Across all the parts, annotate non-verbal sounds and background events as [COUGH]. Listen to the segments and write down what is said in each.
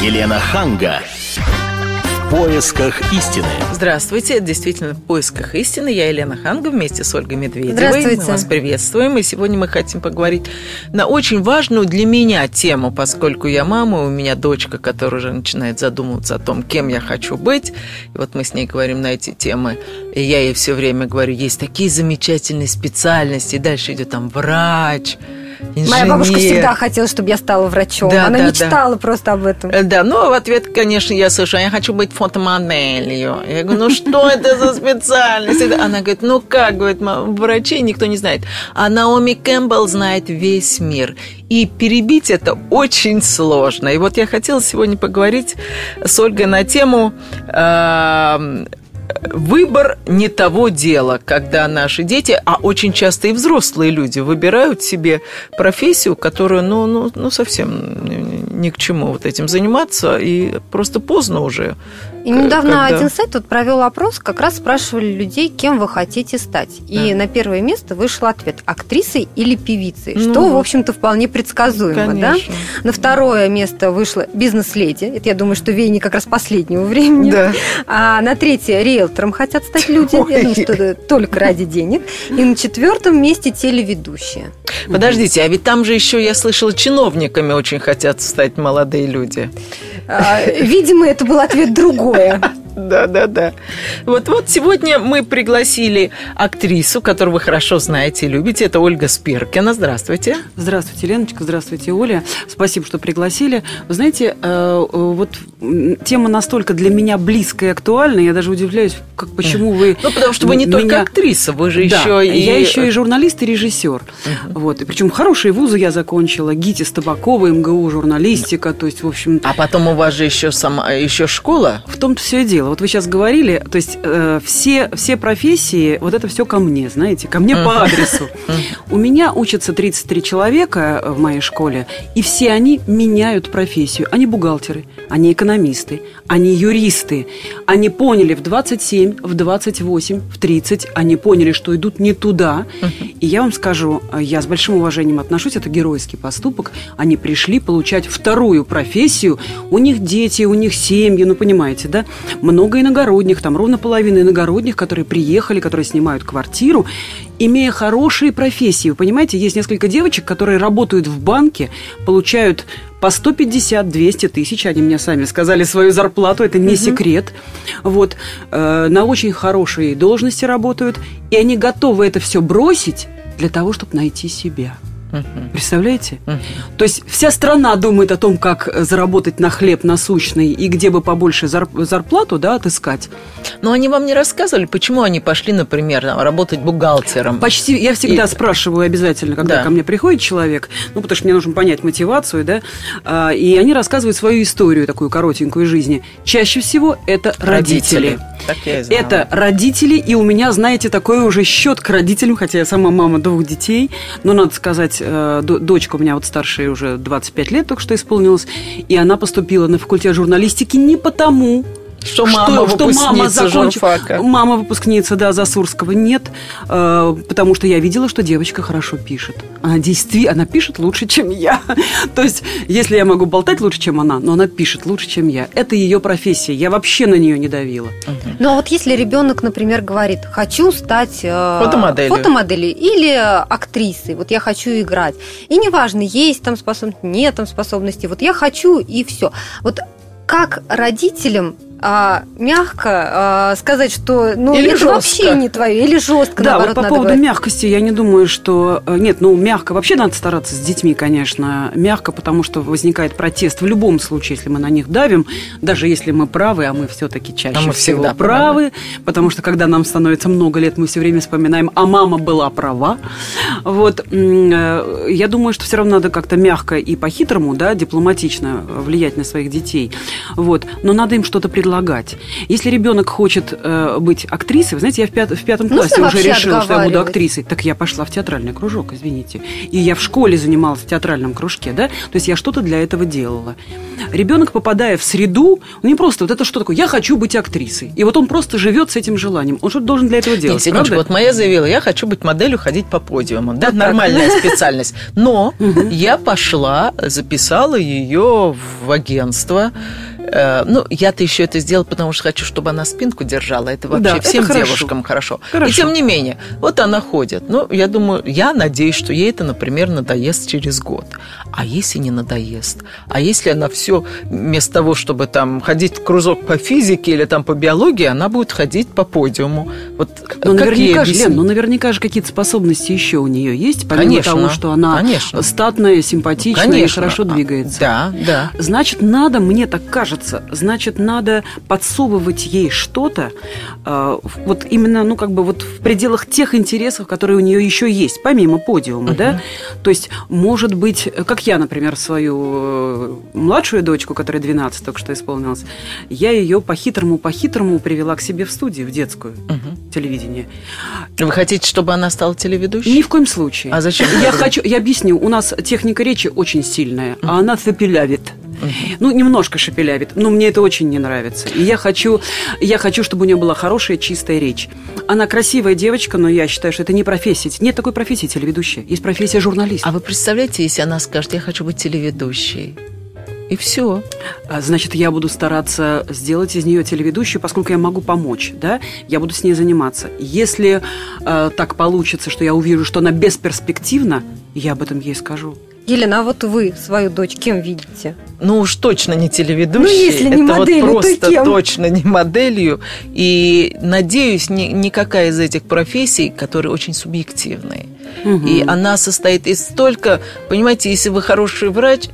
Елена Ханга. В поисках истины. Здравствуйте, это действительно в поисках истины. Я Елена Ханга вместе с Ольгой Медведевой. Здравствуйте. Мы вас приветствуем. И сегодня мы хотим поговорить на очень важную для меня тему, поскольку я мама, у меня дочка, которая уже начинает задумываться о том, кем я хочу быть. И вот мы с ней говорим на эти темы. И я ей все время говорю, есть такие замечательные специальности. И дальше идет там врач, инженер. Моя бабушка всегда хотела, чтобы я стала врачом. Да, Она да, мечтала просто об этом. Э, Да, ну, в ответ, конечно, я слышу, я хочу быть фотомоделью. Я говорю, ну, что это за специальность? Она говорит, ну, как, говорит, «ма- врачей никто не знает. А Наоми Кэмпбелл знает весь мир. И перебить это очень сложно. И вот я хотела сегодня поговорить с Ольгой на тему э, Выбор не того дела, когда наши дети, а очень часто и взрослые люди, выбирают себе профессию, которую, ну, ну, ну совсем ни- к чему вот этим заниматься, и просто поздно уже. И недавно когда- один сайт тут провел опрос, как раз спрашивали людей, кем вы хотите стать. И Да. на первое место вышел ответ – актрисой или певицей, Ну что, вот. в общем-то, вполне предсказуемо. Да? Конечно. На второе место вышла бизнес-леди. Это, я думаю, что веяние как раз последнего времени. Да. А на третье риэлтором хотят стать люди. Я Ой. думаю, что только ради денег. И на четвертом месте телеведущие. Подождите, а ведь там же еще, я слышала, чиновниками очень хотят стать молодые люди. А, Видимо, это был ответ другое. Да, да, да. Вот, вот сегодня мы пригласили актрису, которую вы хорошо знаете и любите. Это Ольга Спиркина. Здравствуйте. Здравствуйте, Леночка, здравствуйте, Оля. Спасибо, что пригласили. Вы знаете, э, э, вот тема настолько для меня близкая и актуальна, я даже удивляюсь, как, почему вы... Ну, потому что вы не только актриса, вы же Да, еще и... я еще и журналист и режиссер. Вот, и причем хорошие вузы я закончила, ГИТИС Табакова, МГУ, журналистика, то есть, в общем, А потом у вас же еще сама еще школа. в том-то все и дело. Вот вы сейчас говорили, то есть э, все, все профессии, вот это все ко мне, знаете, ко мне по адресу. У меня учатся 33 человека в моей школе, и все они меняют профессию. Они бухгалтеры, они экономисты, они юристы. Они поняли в 27, в 28, в 30, они поняли, что идут не туда. И я вам скажу, э, я с большим уважением отношусь, это геройский поступок. Они пришли получать вторую профессию. У них дети, у них семьи, ну понимаете, да? Много иногородних, там ровно половина иногородних, которые приехали, которые снимают квартиру, имея хорошие профессии. Вы понимаете, есть несколько девочек, которые работают в банке, получают по 150-200 тысяч, они мне сами сказали свою зарплату, это не секрет. Вот, э, на очень хорошей должности работают, и они готовы это все бросить для того, чтобы найти себя. Представляете? То есть вся страна думает о том, как э, заработать на хлеб насущный и где бы побольше зар- зарплату да, отыскать. Но они вам не рассказывали, почему они пошли, например, там, работать бухгалтером? Почти я всегда И- спрашиваю обязательно, когда Да. ко мне приходит человек, ну, потому что мне нужно понять мотивацию, да, а, и они рассказывают свою историю, такую коротенькую жизни. Чаще всего это родители. Так я и знала. Это родители, и у меня, знаете, такой уже счет к родителям, хотя я сама мама двух детей, но надо сказать, э, дочка у меня вот старшая уже 25 лет только что исполнилось, и она поступила на факультет журналистики не потому, Что мама выпускница журфака. Мама выпускница, да, Засурского. Нет, э, потому что я видела, что девочка хорошо пишет. Она действительно, она пишет лучше, чем я. [LAUGHS] То есть, если я могу болтать лучше, чем она, но она пишет лучше, чем я. Это ее профессия. Я вообще на нее не давила. Ну а вот если ребенок, например, говорит, хочу стать э, Фотомоделью. фотомоделью или актрисой, вот я хочу играть, и неважно, есть там способности, нет там способностей, вот я хочу и все. Вот как родителям а, мягко а, сказать, что ну Или это жестко. вообще не твое, или жестко Да, наоборот вот по надо поводу говорить. мягкости, я не думаю, что... э, Нет, ну, мягко. Вообще надо стараться с детьми, конечно. Мягко, потому что возникает протест в любом случае, если мы на них давим, даже если мы правы, а мы все-таки чаще А мы всего всегда правы, потому что когда нам становится много лет, мы все время вспоминаем, а мама была права. Вот. э, Я думаю, что все равно надо как-то мягко и по-хитрому, да, дипломатично влиять на своих детей. Вот. Но надо им что-то предлагать предлагать. Если ребенок хочет э, быть актрисой, вы знаете, я в, пят- в пятом Нужно классе уже вообще решила, что я буду актрисой. Так я пошла в театральный кружок, извините. И я в школе занималась в театральном кружке, да? То есть я что-то для этого делала. Ребенок, попадая в среду, он не просто вот это что такое, я хочу быть актрисой. И вот он просто живет с этим желанием. Он что-то должен для этого Нет, делать. секундочку, правда? вот моя заявила, я хочу быть моделью, ходить по подиуму. Да, нормальная [LAUGHS] специальность. Но я пошла, записала ее в агентство. Э, Ну, я-то еще это сделала, потому что хочу, чтобы она спинку держала. Это вообще Да, это всем хорошо. девушкам хорошо. Хорошо. И тем не менее, вот она ходит. Ну, я думаю, я надеюсь, что ей это, например, надоест через год. А если не надоест? А если она все вместо того, чтобы там ходить в кружок по физике или там по биологии, она будет ходить по подиуму. Вот Ну, наверняка же? Лен, ну, наверняка же какие-то способности еще у нее есть, помимо Конечно, того, что она конечно. статная, симпатичная и Конечно. хорошо А, двигается. Да, да. Значит, надо, мне так кажется, значит, надо подсовывать ей что-то, э, вот именно, ну, как бы вот в пределах тех интересов, которые у нее еще есть, помимо подиума, да? То есть, может быть, как я, например, свою э, младшую дочку, которая 12 только что исполнилась, я ее по-хитрому, по-хитрому привела к себе в студию, в детскую телевидение. Вы хотите, чтобы она стала телеведущей? Ни в коем случае. А зачем? Я хочу, я объясню. У нас техника речи очень сильная, а она цепелявит. Ну, немножко шепелявит, но мне это очень не нравится. И я хочу, я хочу, чтобы у нее была хорошая, чистая речь. Она красивая девочка, но я считаю, что это не профессия. Нет такой профессии телеведущая. Есть профессия журналиста. А вы представляете, если она скажет, я хочу быть телеведущей? И все. А, Значит, я буду стараться сделать из нее телеведущую, поскольку я могу помочь, да, я буду с ней заниматься. Если э, так получится, что я увижу, что она бесперспективна, я об этом ей скажу. Елена, а вот вы свою дочь кем видите? Ну уж точно не телеведущей. Ну, если не это моделью, то вот просто кем? точно не моделью. И надеюсь, ни- никакая из этих профессий, которые очень субъективные. И она состоит из столько, понимаете, если вы хороший врач,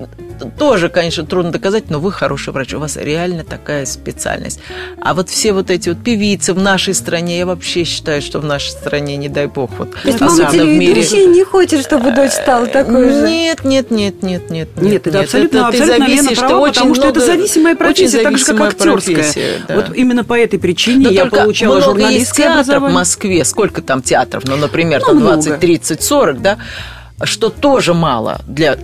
тоже, конечно, трудно доказать, но вы хороший врач, у вас реально такая специальность. А вот все вот эти вот певицы в нашей стране, я вообще считаю, что в нашей стране, не дай бог, вот То есть особенно мама в мире. не хочет, чтобы дочь стала такой же? Нет, нет, нет, нет, нет. Нет, это абсолютно, ты абсолютно Лена права, очень потому что это много- зависимая профессия, так же, как актерская. профессия, да. Вот именно по этой причине Но я получала много есть журналистское театров в образование. Москве. Сколько там театров? Ну, например, Ну, там много. 20, 30, 40, да? Что тоже мало для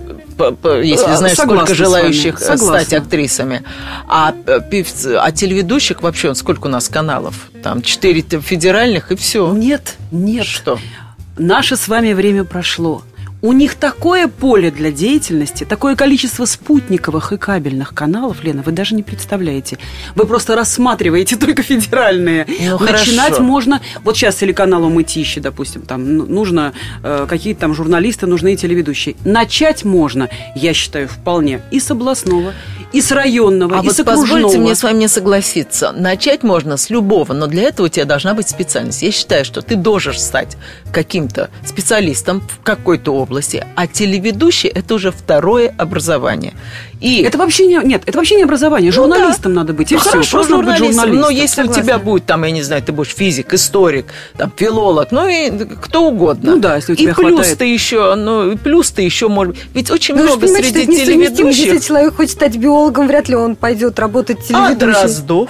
если А, знаешь, согласна сколько желающих стать актрисами. А э, певц- а телеведущих вообще сколько у нас каналов? Там четыре федеральных и все. Нет, нет. Что? Наше с вами время прошло. У них такое поле для деятельности, такое количество спутниковых и кабельных каналов, Лена, вы даже не представляете. Вы просто рассматриваете [LAUGHS] только федеральные. Ну, Начинать хорошо. можно... Вот сейчас телеканалу «Мытищи», допустим, там ну, нужно э, какие-то там журналисты, нужны и телеведущие. Начать можно, я считаю, вполне и с областного, и с районного, А и вот с окружного. позвольте мне с вами не согласиться. Начать можно с любого, но для этого у тебя должна быть специальность. Я считаю, что ты должен стать каким-то специалистом в какой-то области, а телеведущий – это уже второе образование. И Это вообще не... Нет, это вообще не образование. Ну Журналистом надо быть, и ну, все. хорошо, Просто надо быть журналистом. Но если у Согласна. тебя будет, там, я не знаю, ты будешь физик, историк, там, филолог, ну и кто угодно. Ну да, если у тебя И плюс хватает. ты еще, ну, и плюс ты еще, может ведь очень Ну, много среди несовместимо. Если телеведущих. человек хочет стать биологом, вряд ли он пойдет работать А телеведущим. Дроздов?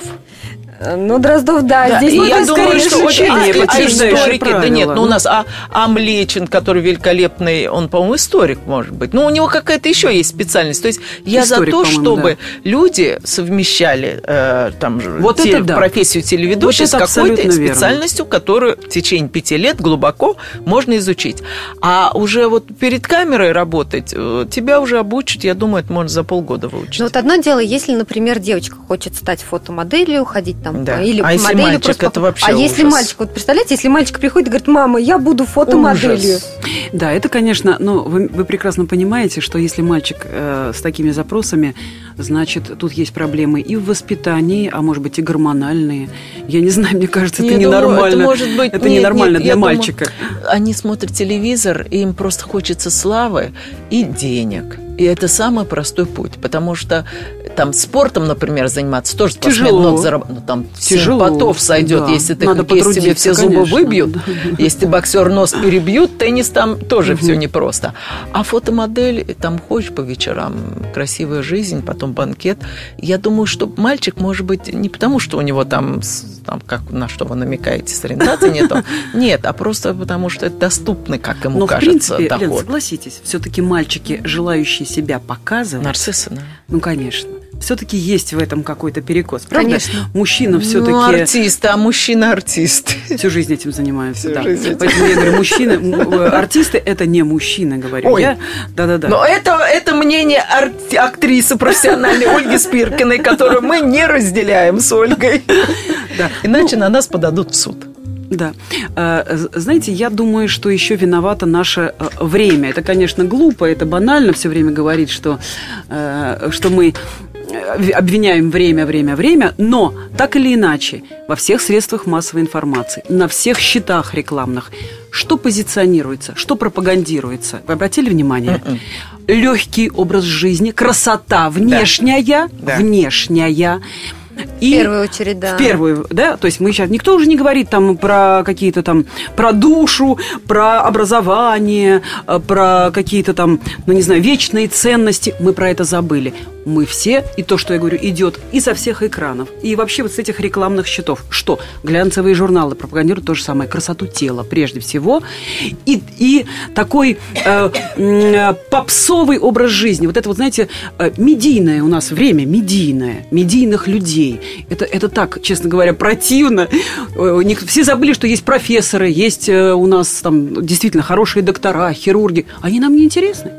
Ну, Дроздов, да, Да, здесь и ну, я думаю, что очень исключение, а, а историки, да нет, ну у нас а, а Млечин, который великолепный, он, по-моему, историк, может быть. Ну, у него какая-то еще есть специальность. То есть я Историк, за то, чтобы люди совмещали э, там же Вот те- это да. профессию телеведущей Вот с какой-то абсолютно верно. специальностью, которую в течение пяти лет глубоко можно изучить. А уже вот перед камерой работать, э, тебя уже обучат, я думаю, это можно за полгода выучить. Ну, вот одно дело, если, например, девочка хочет стать фотомоделью, ходить там, Да. или А если моделью мальчик, просто... это вообще А если ужас. мальчик, вот представляете, если мальчик приходит и говорит, мама, я буду фотомоделью. Ужас. Да, это, конечно, ну, вы, вы прекрасно понимаете, что если мальчик э, с такими запросами, значит, тут есть проблемы и в воспитании, а может быть и гормональные. Я не знаю, мне кажется, это Я думаю, ненормально. это может быть- Это нет, ненормально нет, для я думаю, мальчика. Они смотрят телевизор, и им просто хочется славы и денег. И это самый простой путь, потому что там спортом, например, заниматься тоже спортсмен много зарабатывает. Ну, там Тяжело, потов сойдет, да. если ты Надо хоккеист, тебе все зубы конечно. выбьют. [LAUGHS] Да. Если боксер нос перебьют, теннис там тоже все непросто. А фотомодель, там ходишь по вечерам, красивая жизнь, потом банкет. Я думаю, что мальчик может быть не потому, что у него там, там как на что вы намекаете, с ориентацией нету. [LAUGHS] Нет, а просто потому, что это доступный, как ему Но, в кажется, принципе, Лен, доход. согласитесь, все-таки мальчики, желающие себя показывать, Нарциссы, да. ну, конечно, все-таки есть в этом какой-то перекос. Правда? Конечно. Мужчина все-таки... Ну, артист, а мужчина артист. Всю жизнь этим занимаются, Всю да. жизнь. Поэтому я говорю, мужчины, э, артисты это не мужчины, говорю Ой. я. Да-да-да. Но это, это мнение арти- актрисы профессиональной [LAUGHS] Ольги Спиркиной, которую мы не разделяем с Ольгой. Да. Иначе на нас подадут в суд. Да. З- Знаете, я думаю, что еще виновато наше э, время. Это, конечно, глупо, это банально все время говорить, что, э, что мы э, обвиняем время, время, время, но так или иначе, во всех средствах массовой информации, на всех счетах рекламных, что позиционируется, что пропагандируется. Вы обратили внимание? Мгм. Легкий образ жизни, красота внешняя, Да. внешняя. В первую очередь, да. В первую, да, то есть мы сейчас, никто уже не говорит там про какие-то там, про душу, про образование, э, про какие-то там, ну не знаю, вечные ценности, мы про это забыли. Мы все, и то, что я говорю, идет и со всех экранов, и вообще вот с этих рекламных счетов. Что? Глянцевые журналы пропагандируют то же самое, красоту тела прежде всего, и, и такой э, э, попсовый образ жизни. Вот это вот, знаете, э, медийное у нас время, медийное, медийных людей. Это, это так, честно говоря, противно. Э, Все забыли, что есть профессоры, есть э, у нас там действительно хорошие доктора, хирурги. Они нам не интересны.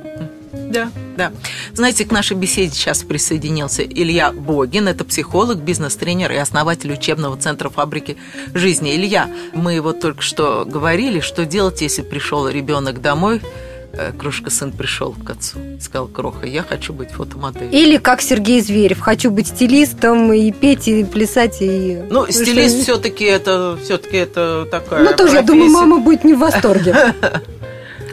Да, да. Знаете, к нашей беседе сейчас присоединился Илья Богин. Это психолог, бизнес-тренер и основатель учебного центра фабрики жизни. Илья, мы вот только что говорили, что делать, если пришел ребенок домой, Крошка сын пришел к отцу, сказал, Кроха, я хочу быть фотомоделью. Или как Сергей Зверев, хочу быть стилистом и петь, и плясать, и... Ну, что- стилист все-таки это, все-таки это такая Ну, тоже, я думаю, профессия. мама будет не в восторге. [LAUGHS]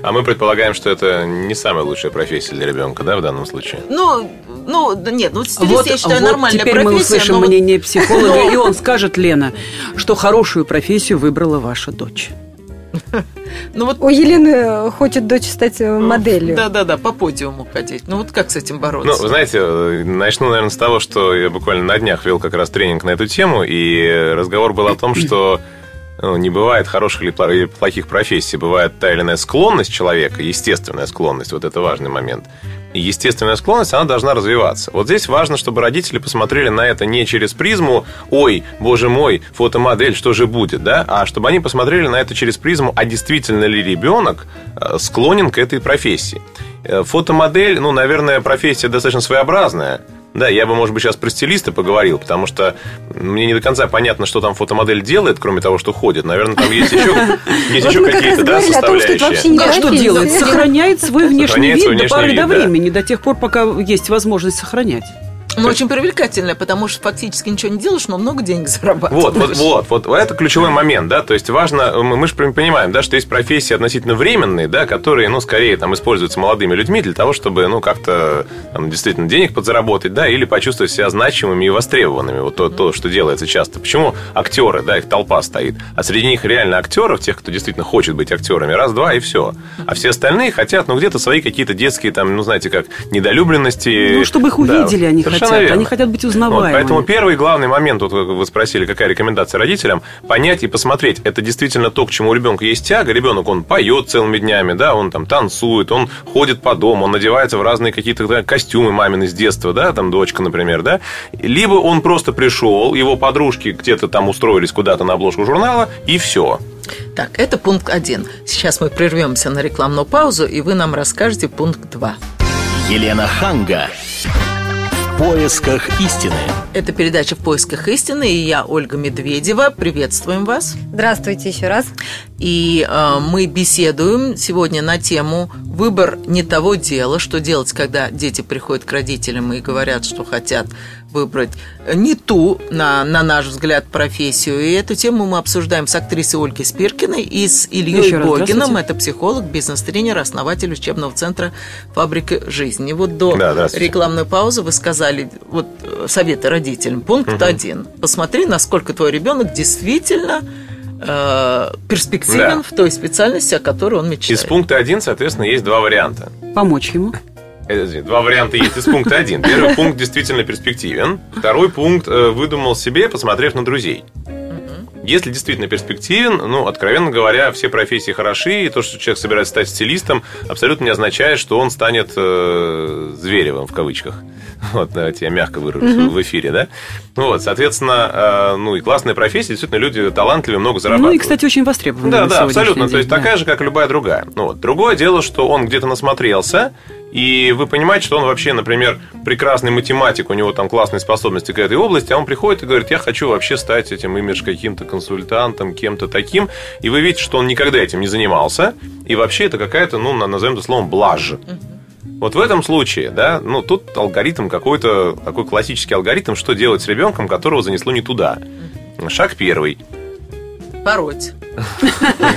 А мы предполагаем, что это не самая лучшая профессия для ребенка, да, в данном случае? Ну, ну, да нет, ну, стилист, Вот, я считаю, вот нормальная теперь профессия. мы услышим но мнение психолога, [LAUGHS] и он скажет, Лена, что хорошую профессию выбрала ваша дочь. [LAUGHS] ну, вот У Елены хочет дочь стать э, моделью. Да-да-да, по подиуму ходить. Ну вот как с этим бороться? Ну, вы знаете, э, начну, наверное, с того, что я буквально на днях вел как раз тренинг на эту тему, и разговор был о том, [CLEARS THROAT] что ну, не бывает хороших или плохих профессий, бывает та или иная склонность человека, естественная склонность, вот это важный момент. И естественная склонность, она должна развиваться. Вот здесь важно, чтобы родители посмотрели на это не через призму «Ой, боже мой, фотомодель, что же будет?», да? а чтобы они посмотрели на это через призму «А действительно ли ребенок э, склонен к этой профессии?». Э, Фотомодель, ну, наверное, профессия достаточно своеобразная. Да, я бы, может быть, сейчас про стилиста поговорил, потому что мне не до конца понятно, что там фотомодель делает, кроме того, что ходит. Наверное, там есть еще, [LAUGHS] есть Вот еще какие-то да, о том, что составляющие. не Как делает? Сохраняет свой внешний Сохраняет вид свой до поры вид, до да. времени, до тех пор, пока есть возможность сохранять. Ну, очень привлекательная, потому что фактически ничего не делаешь, но много денег [LAUGHS] зарабатываешь. Вот, вот, вот, вот, это ключевой момент, да, то есть важно, мы, мы же понимаем, да, что есть профессии относительно временные, да, которые, ну, скорее там используются молодыми людьми для того, чтобы, ну, как-то там, действительно денег подзаработать, да, или почувствовать себя значимыми и востребованными, вот то, то, что делается часто. Почему актеры, да, их толпа стоит, а среди них реально актеров, тех, кто действительно хочет быть актерами, раз-два и все, а все остальные хотят, ну, где-то свои какие-то детские, там, ну, знаете, как недолюбленности. Ну, чтобы их Да, увидели, они совершенно хотят. Они хотят быть Вот, узнаваемыми. поэтому первый главный момент, вот вы спросили, какая рекомендация родителям, понять и посмотреть, это действительно то, к чему у ребенка есть тяга. Ребенок, он поет целыми днями, да, он там танцует, он ходит по дому, он надевается в разные какие-то да, костюмы мамины с детства, да, там дочка, например, да. Либо он просто пришел, его подружки где-то там устроились куда-то на обложку журнала, и все. Так, это пункт один. Сейчас мы прервемся на рекламную паузу, и вы нам расскажете пункт два. Елена Ханга. В поисках истины. Это передача «В поисках истины», и я, Ольга Медведева. Приветствуем вас. Здравствуйте еще раз. И э, мы беседуем сегодня на тему выбор не того дела, что делать, когда дети приходят к родителям и говорят, что хотят выбрать не ту, на, на наш взгляд, профессию. И эту тему мы обсуждаем с актрисой Ольгой Спиркиной и с Ильей Богином. Это психолог, бизнес-тренер, основатель учебного центра «Фабрика жизни». Вот до Да, рекламной паузы вы сказали вот советы родителям. Пункт один. Посмотри, насколько твой ребенок действительно э, перспективен Да. в той специальности, о которой он мечтает. Из пункта 1, соответственно, есть два варианта. Помочь ему. Э, Два варианта есть из пункта 1. Первый пункт действительно перспективен. Второй пункт э, выдумал себе, посмотрев на друзей. Если действительно перспективен, ну, откровенно говоря, все профессии хороши, и то, что человек собирается стать стилистом, абсолютно не означает, что он станет э, Зверевым, в кавычках. [LAUGHS] Вот, давайте я мягко выражусь в эфире, да? Ну вот, соответственно, э, ну, и классная профессия, действительно, люди талантливые, много Ну зарабатывают. и, кстати, очень востребованы. Да, да, абсолютно. день, То есть да. такая же, как и любая другая. Ну, вот. Другое дело, что он где-то насмотрелся, и вы понимаете, что он вообще, например, прекрасный математик, у него там классные способности к этой области, а он приходит и говорит, я хочу вообще стать этим имидж каким-то консультантом, кем-то таким, и вы видите, что он никогда этим не занимался, и вообще это какая-то, ну, на- назовем это словом, блажь. Вот в этом случае, да, ну, тут алгоритм какой-то, такой классический алгоритм, что делать с ребенком, которого занесло не туда. Шаг первый. Пороть.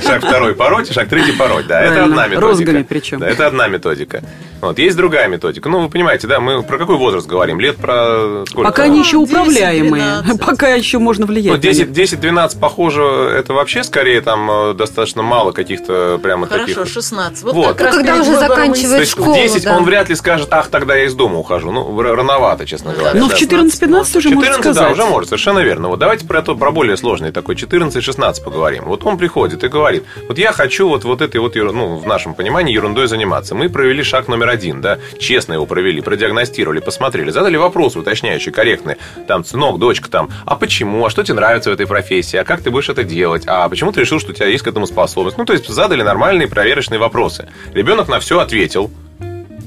Шаг второй пороть, и шаг третий пороть. Да, это одна методика. Розгами причем. Да, это одна методика. Вот, есть другая методика. Ну, вы понимаете, да, мы про какой возраст говорим? Лет про сколько? Пока они еще 10, управляемые, 12. пока еще можно Ну, влиять. на 10, них. 10-12, похоже, это вообще скорее там э, достаточно мало каких-то прямо Хорошо, таких. 16. Вот, Вот. как раз Ну, когда уже заканчивает То из- есть школу, в 10 да. он вряд ли скажет, ах, тогда я из дома ухожу. Ну, рановато, честно говоря. Ну, да. в 14-15 уже может 14, да, сказать. уже может, совершенно верно. Вот давайте про, то, про более сложный такой 14-16 поговорим. Вот он приходит и говорит, вот я хочу вот, вот этой вот, ну, в нашем понимании, ерундой заниматься. Мы провели шаг номер один, да, честно его провели, продиагностировали, посмотрели, задали вопросы уточняющие, корректные. Там, сынок, дочка, там, а почему, а что тебе нравится в этой профессии, а как ты будешь это делать, а почему ты решил, что у тебя есть к этому способность. Ну, то есть задали нормальные проверочные вопросы. Ребенок на все ответил,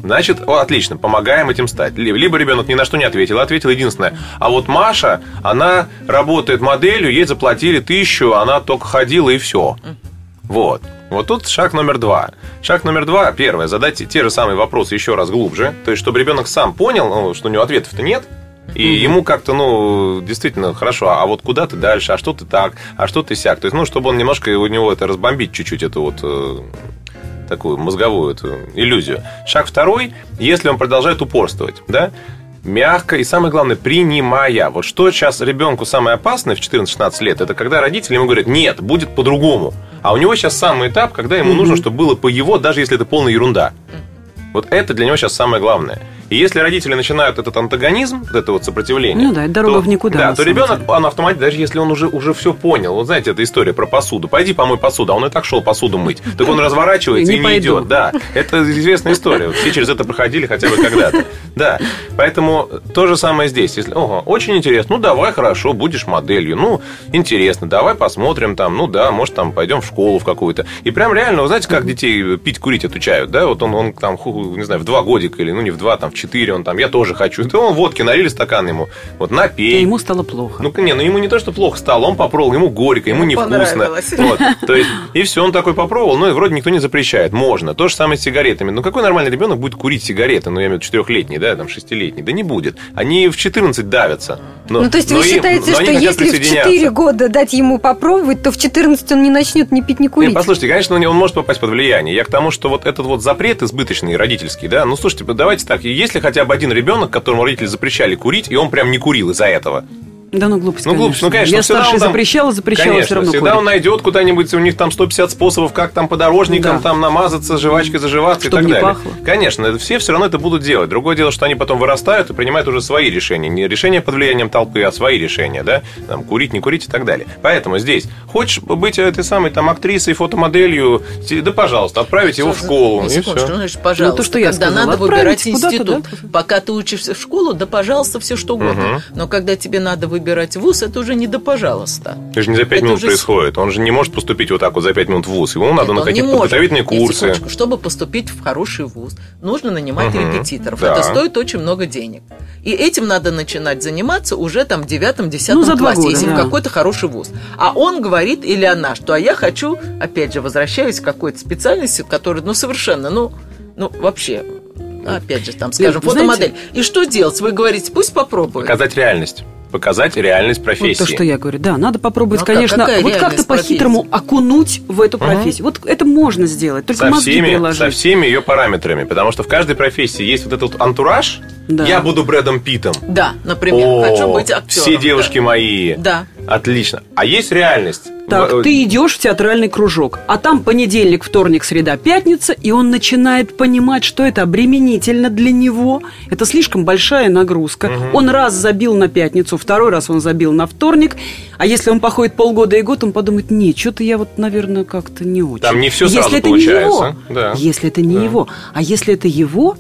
Значит, о, отлично, помогаем этим стать. Ли- Либо ребенок ни на что не ответил, ответил единственное. А вот Маша, она работает моделью, ей заплатили тысячу, она только ходила и все. Вот. Вот тут шаг номер два. Шаг номер два, первое, задать те же самые вопросы еще раз глубже. То есть, чтобы ребенок сам понял, ну, что у него ответов-то нет. И ему как-то, ну, действительно, хорошо, а вот куда ты дальше, а что ты так, а что ты сяк. То есть, ну, чтобы он немножко у него это разбомбить чуть-чуть, эту вот э, такую мозговую эту иллюзию. Шаг второй, если он продолжает упорствовать, да, мягко и, самое главное, принимая. Вот что сейчас ребенку самое опасное в 14-16 лет, это когда родители ему говорят, нет, будет по-другому. А у него сейчас самый этап, когда ему нужно, чтобы было по его, даже если это полная ерунда. Вот это для него сейчас самое главное. И если родители начинают этот антагонизм, вот это вот сопротивление... Ну да, это дорога то- в никуда, Да, то ребенок, деле. он автоматически, даже если он уже, уже все понял, вот знаете, эта история про посуду. Пойди помой посуду, а он и так шел посуду мыть. Так он [LAUGHS] разворачивается и не идет. Да, это известная история. Все через это проходили хотя бы когда-то. Да, поэтому то же самое здесь. Если, ого, очень интересно, ну давай, хорошо, будешь моделью. Ну, интересно, давай посмотрим там, ну да, может там пойдем в школу в какую-то. И прям реально, вы знаете, как детей пить, курить отучают, да? Вот он, он там, не знаю, в два годика или, ну не в два, там в четыре, он там, я тоже хочу. Да он водки налили стакан ему, вот И напей. ему стало плохо. Ну, не, ну ему не то, что плохо стало, он попробовал, ему горько, ему, Ему невкусно. понравилось. Вот, то есть, [LAUGHS] и все, он такой попробовал, ну, и вроде никто не запрещает, можно. То же самое с сигаретами. Ну, какой нормальный ребенок будет курить сигареты, ну, я имею в виду четырехлетний, да, там, шестилетний? Да не будет. Они в 14 давятся. Но- Ну, то есть но вы им- считаете, но что если в присоединяться. 4 года дать ему попробовать, то в 14 он не начнет ни пить, ни курить? послушайте, конечно, он он может попасть под влияние. Я к тому, что вот этот вот запрет избыточный, родительский, да, ну, слушайте, давайте так, есть ли хотя бы один ребенок, которому родители запрещали курить, и он прям не курил из-за этого? Да ну глупость, Ну, глупость, ну, конечно. Я старший там- запрещала, запрещала, Конечно, все равно всегда курит. он найдет куда-нибудь, у них там 150 способов, как там подорожникам Да. там намазаться, жвачкой заживаться Чтоб и так не далее. пахло. Конечно, это все все равно это будут делать. Другое дело, что они потом вырастают и принимают уже свои решения. Не решения под влиянием толпы, а свои решения, да? Там, курить, не курить и так далее. Поэтому здесь, хочешь быть этой самой там актрисой, фотомоделью, да, пожалуйста, отправить его в школу. Не и секундочку, все. ну, значит, пожалуйста, Ну, то, что я когда сказала, надо выбирать институт, да. пока ты учишься в школу, да, пожалуйста, все что угодно. Но когда тебе надо выбирать выбирать вуз, это уже не да пожалуйста. Это же не за пять Это минут уже происходит. Он же не может поступить вот так вот за пять минут в ВУЗ. Ему надо Нет, на какие-то подготовительные курсы. секундочку. Чтобы поступить в хороший вуз, нужно нанимать Мгм, репетиторов. да. Это стоит очень много денег. И этим надо начинать заниматься уже там в девятом-десятом Ну, за два классе, года, если да. какой-то хороший вуз. А он говорит, или она, что а я хочу, опять же, возвращаюсь к какой-то специальности, которая, ну, совершенно, ну, ну, вообще, опять же, там, скажем, знаете- фотомодель. И что делать? Вы говорите, пусть попробует. Показать реальность. Показать реальность профессии. Вот то, что я говорю. Да, надо попробовать, Ну, как- конечно, какая вот как-то по-хитрому окунуть в эту профессию. Вот это можно сделать, только со мозги всеми, приложить. со всеми ее параметрами. Потому что в каждой профессии есть вот этот вот антураж. Да. Я буду Брэдом Питтом. Да, например, О, хочу быть актером. Все девушки мои. Да. Отлично. А есть реальность. Так, В- ты идешь в театральный кружок, а там понедельник, вторник, среда, пятница, и он начинает понимать, что это обременительно для него. Это слишком большая нагрузка. Он раз забил на пятницу, второй раз он забил на вторник, а если он походит полгода и год, он подумает, нет, что-то я вот, наверное, как-то не очень. Там не всё Если сразу это получается, не его, да. если это не Да. его, а если это его,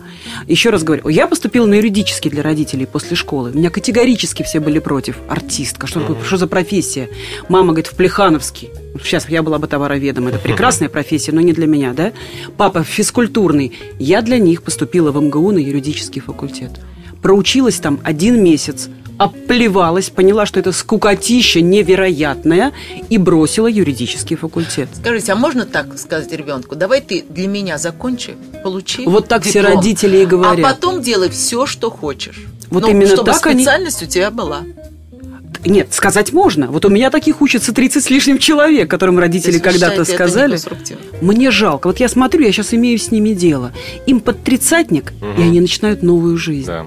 еще раз говорю, я поступила на юридический для родителей после школы. У меня категорически все были против. Артистка, что, такое, что за профессия? Мама говорит, в Плехановский. Сейчас я была бы товароведом. Это прекрасная профессия, но не для меня, да? Папа физкультурный. Я для них поступила в МГУ на юридический факультет. Проучилась там один месяц, оплевалась, поняла, что это скукотища невероятная, и бросила юридический факультет. Скажите, а можно так сказать ребенку? Давай ты для меня закончи, получи. Вот так все диплом, родители и говорят. А потом делай все, что хочешь. Вот Ну, именно чтобы так они- специальность у тебя была. Нет, сказать можно. Вот у меня таких учатся 30 с лишним человек, которым родители когда-то сказали. Мне жалко. Вот я смотрю, я сейчас имею с ними дело. Им под тридцатник, и они начинают новую жизнь. Да.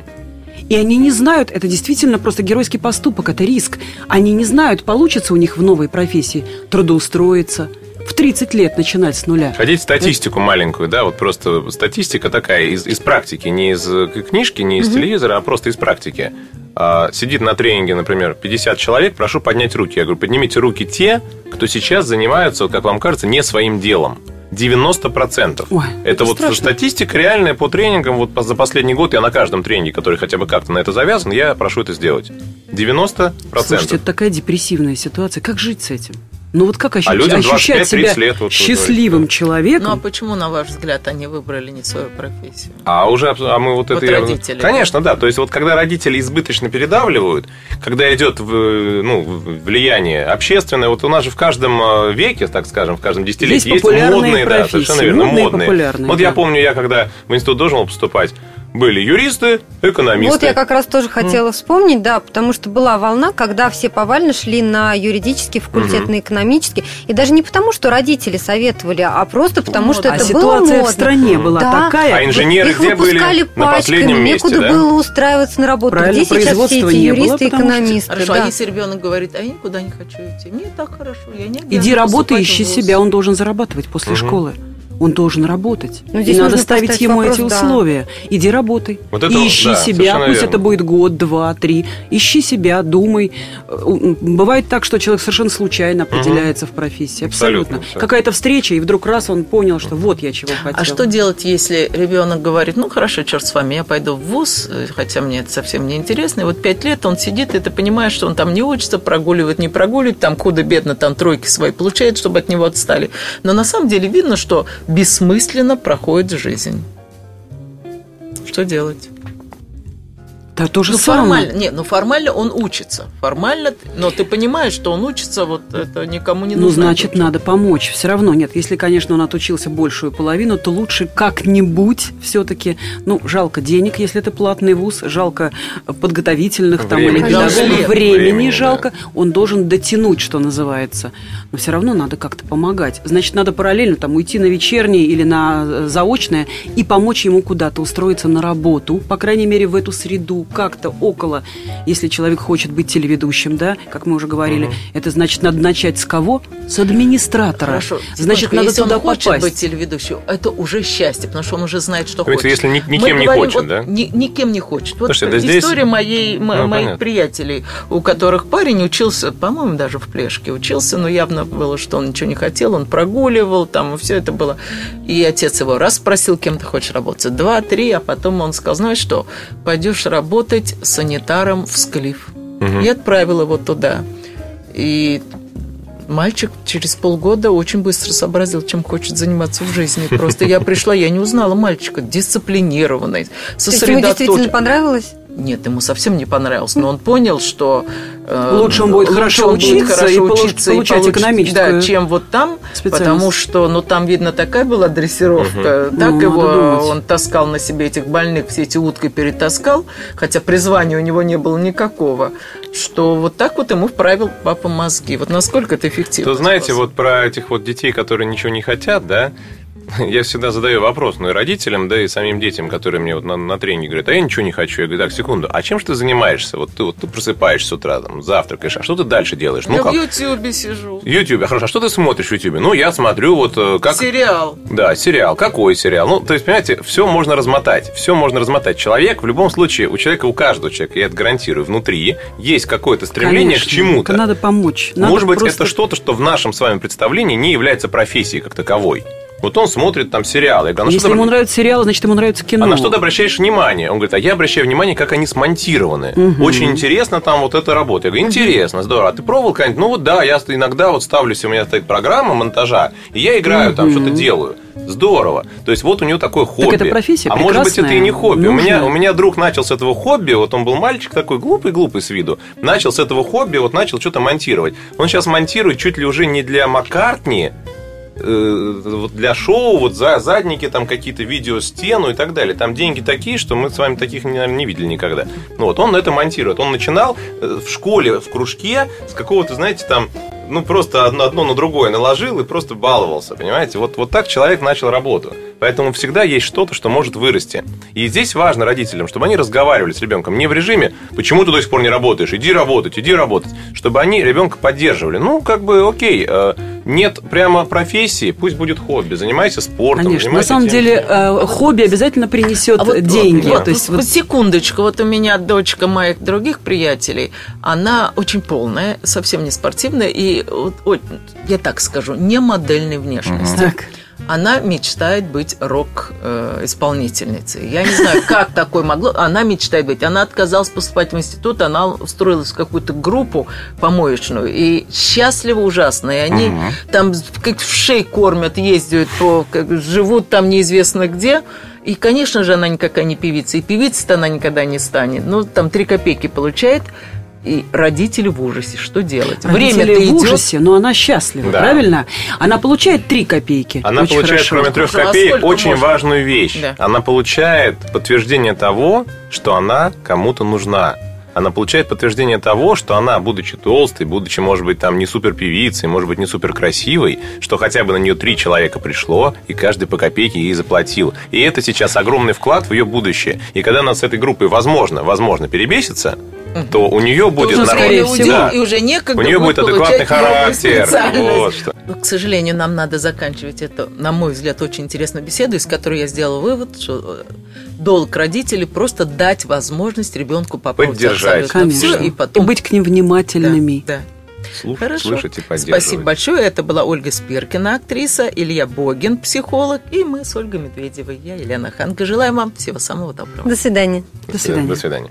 И они не знают, это действительно просто геройский поступок, это риск. Они не знают, получится у них в новой профессии трудоустроиться, в 30 лет начинать с нуля. Хотите статистику маленькую, да, вот просто статистика такая из, из практики, не из э, книжки, не из телевизора, а просто из практики. А, сидит на тренинге, например, 50 человек, прошу поднять руки. Я говорю, поднимите руки те, кто сейчас занимаются, вот как вам кажется, не своим делом. 90%. Ой, это вот страшно. статистика реальная по тренингам. Вот за последний год я на каждом тренинге, который хотя бы как-то на это завязан, я прошу это сделать. 90%. Слушайте, это такая депрессивная ситуация. Как жить с этим? Ну вот как ощущать, людям ощущать 25-30 себя лет, вот вы счастливым говорите, человеком? Ну а почему, на ваш взгляд, они выбрали не свою профессию? А уже, а мы вот, Вот это... родители, Конечно, да. То есть вот когда родители избыточно передавливают, когда идет в, ну, влияние общественное, вот у нас же в каждом э, веке, так скажем, в каждом десятилетии Есть есть, модные, да, профессии, совершенно верно, модные и модные. популярные, вот да. я помню, я когда в институт должен был поступать, были юристы, экономисты. Вот я как раз тоже хотела вспомнить, да, потому что была волна, когда все повально шли на юридический факультет, Мгм. на экономический. И даже не потому, что родители советовали, а просто потому, что а это было ситуация модно. в стране была Да. такая. А инженеры Их где были? выпускали На пачками, последнем месте, некуда да? было устраиваться на работу. Правильно, Где сейчас все эти юристы и экономисты? Хорошо, да. а если ребенок говорит, а я никуда не хочу идти, мне так хорошо, я не Иди работай, ищи в вуз». себя, он должен зарабатывать после Мгм. школы. Он должен работать. Ну, и здесь надо нужно ставить ему вопрос, эти да. условия. Иди работай. Вот это, и ищи да, себя, пусть верно. это будет год, два, три. Ищи себя, думай. Э, Бывает так, что человек совершенно случайно определяется в профессии. Абсолютно, Абсолютно. Какая-то встреча, и вдруг раз он понял, что вот я чего хотел. А что делать, если ребенок говорит, ну хорошо, черт с вами, я пойду в ВУЗ, э, хотя мне это совсем не интересно. И вот пять лет он сидит, и ты понимаешь, что он там не учится, прогуливает, не прогуливает, там худо-бедно там тройки свои получает, чтобы от него отстали. Но на самом деле видно, что бессмысленно проходит жизнь. Что делать? Да то же ну, самое. формально, нет, ну формально он учится. Формально, но ты понимаешь, что он учится, вот это никому не Ну, нужно. значит, надо помочь. Все равно нет. Если, конечно, он отучился большую половину, то лучше как-нибудь все-таки. Ну, жалко денег, если это платный вуз, жалко подготовительных там или Времени. педагогов, Времени, времени, Времени, жалко. Он должен дотянуть, что называется. Но все равно надо как-то помогать. Значит, надо параллельно там уйти на вечернее или на э, заочное и помочь ему куда-то устроиться на работу, по крайней мере, в эту среду, как-то около. Если человек хочет быть телеведущим, да, как мы уже говорили, это значит, надо начать с кого? С администратора. Хорошо. Значит, секундочку, надо если туда он хочет попасть. быть телеведущим, это уже счастье, потому что он уже знает, что Имеется, хочет. если ни- Мы никем не говорим, хочет, вот да? ни- никем не хочет. Вот Слушайте, да здесь- история моей, м- Ну, моих понятно. приятелей, у которых парень учился, по-моему, даже в Плешке учился, но явно было, что он ничего не хотел, он прогуливал, там все это было. И отец его раз спросил, кем ты хочешь работать, два, три, а потом он сказал, знаешь что, пойдешь работать санитаром в Склиф. Мгм. и отправил его туда. И мальчик через полгода очень быстро сообразил, чем хочет заниматься в жизни. Просто я пришла, я не узнала мальчика, дисциплинированный, То есть ему действительно сосредоточенный. понравилось? Нет, ему совсем не понравилось, но он понял, что э, Лучше он будет хорошо он будет учиться хорошо и получ- учиться получать получит- экономическую да, чем вот там, потому что, ну, там, видно, такая была дрессировка, так Ну, его он таскал на себе этих больных, все эти утки перетаскал, хотя призвания у него не было никакого, что вот так вот ему вправил папа мозги. Вот насколько это эффективно? То знаете, вот про этих вот детей, которые ничего не хотят, да, [LAUGHS] я всегда задаю вопрос, ну и родителям, да, и самим детям, которые мне вот на, на тренинге говорят, а я ничего не хочу. Я говорю, так, секунду, а чем же ты занимаешься? Вот ты вот ты просыпаешься с утра, там, завтракаешь, а что ты дальше делаешь? Я Ну как? в Ютьюбе сижу. В Ютубе, хорошо, а что ты смотришь в Ютубе? Ну, я смотрю вот э, как... Сериал. Да, сериал. Какой сериал? Ну, то есть, понимаете, все можно размотать. Все можно размотать. Человек, в любом случае, у человека, у каждого человека, я это гарантирую, внутри есть какое-то стремление Конечно, к чему-то. Надо помочь. Надо Может быть, просто- это что-то, что в нашем с вами представлении не является профессией как таковой. Вот он смотрит там сериалы. Я говорю, «А Если что ему нравятся сериалы, значит, ему нравится кино. а на что ты обращаешь внимание? Он говорит, а я обращаю внимание, как они смонтированы. Очень интересно там вот эта работа. Я говорю, интересно, здорово. А ты пробовал когда-нибудь? Ну вот да, я иногда вот ставлю, если у меня стоит программа монтажа, и я играю там, что-то делаю. Здорово. То есть вот у него такое хобби. это профессия А может быть, это и не хобби. У меня, у меня друг начал с этого хобби, вот он был мальчик такой глупый-глупый с виду. Начал с этого хобби, вот начал что-то монтировать. Он сейчас монтирует чуть ли уже не для Маккартни, э, вот для шоу, вот за задники, там какие-то видео стену и так далее. Там деньги такие, что мы с вами таких, наверное, не видели никогда. Ну вот, он это монтирует. Он начинал э, в школе, в кружке с какого-то, знаете, там, ну просто одно, одно на другое наложил и просто баловался, понимаете? Вот, вот так человек начал работу. Поэтому всегда есть что-то, что может вырасти. И здесь важно родителям, чтобы они разговаривали с ребенком не в режиме «почему ты до сих пор не работаешь? Иди работать, иди работать». Чтобы они ребенка поддерживали. Ну, как бы, окей, э, нет прямо профессии, пусть будет хобби. Занимайся спортом. Конечно. На самом тем, деле, э, хобби обязательно принесет А вот, деньги. вот, То есть, вот вот секундочку, вот у меня дочка моих других приятелей, она очень полная, совсем не спортивная и, вот, ой, я так скажу, не модельной внешности. Так. Она мечтает быть рок-исполнительницей. Я не знаю, как такое могло. Она мечтает быть. Она отказалась поступать в институт, она устроилась в какую-то группу помоечную. И счастливо ужасно. И они там как в шей кормят, ездят, по, как, живут там неизвестно где. И, конечно же, она никакая не певица. И певицей-то она никогда не станет. Ну, там три копейки получает. И родители в ужасе. Что делать? Время-то в идет. ужасе, но она счастлива, Да. правильно? Она получает три копейки. Она Очень получает, хорошо. кроме трех Хорошо, а копеек, очень можно? важную вещь. Да. Она получает подтверждение того, что она кому-то нужна. Она получает подтверждение того, что она, будучи толстой, будучи, может быть, там не супер певицей, может быть, не супер красивой, что хотя бы на нее три человека пришло, и каждый по копейке ей заплатил. И это сейчас огромный вклад в ее будущее. И когда она с этой группой, возможно, возможно, перебесится, то у нее будет Уже нормально- время всего. Да. и уже некогда У нее будет адекватный характер. Вот что. Но, к сожалению, нам надо заканчивать эту, на мой взгляд, очень интересную беседу, из которой я сделала вывод, что э, долг родителей просто дать возможность ребенку попробовать Поддержать. Конечно. все, и потом И быть к ним внимательными. Да, да. Слуш- Хорошо. Слышать и поддерживать. Спасибо большое. Это была Ольга Спиркина, актриса, Илья Богин, психолог, и мы с Ольгой Медведевой. Я Елена Ханка. Желаем вам всего самого доброго. До свидания. До свидания. До свидания.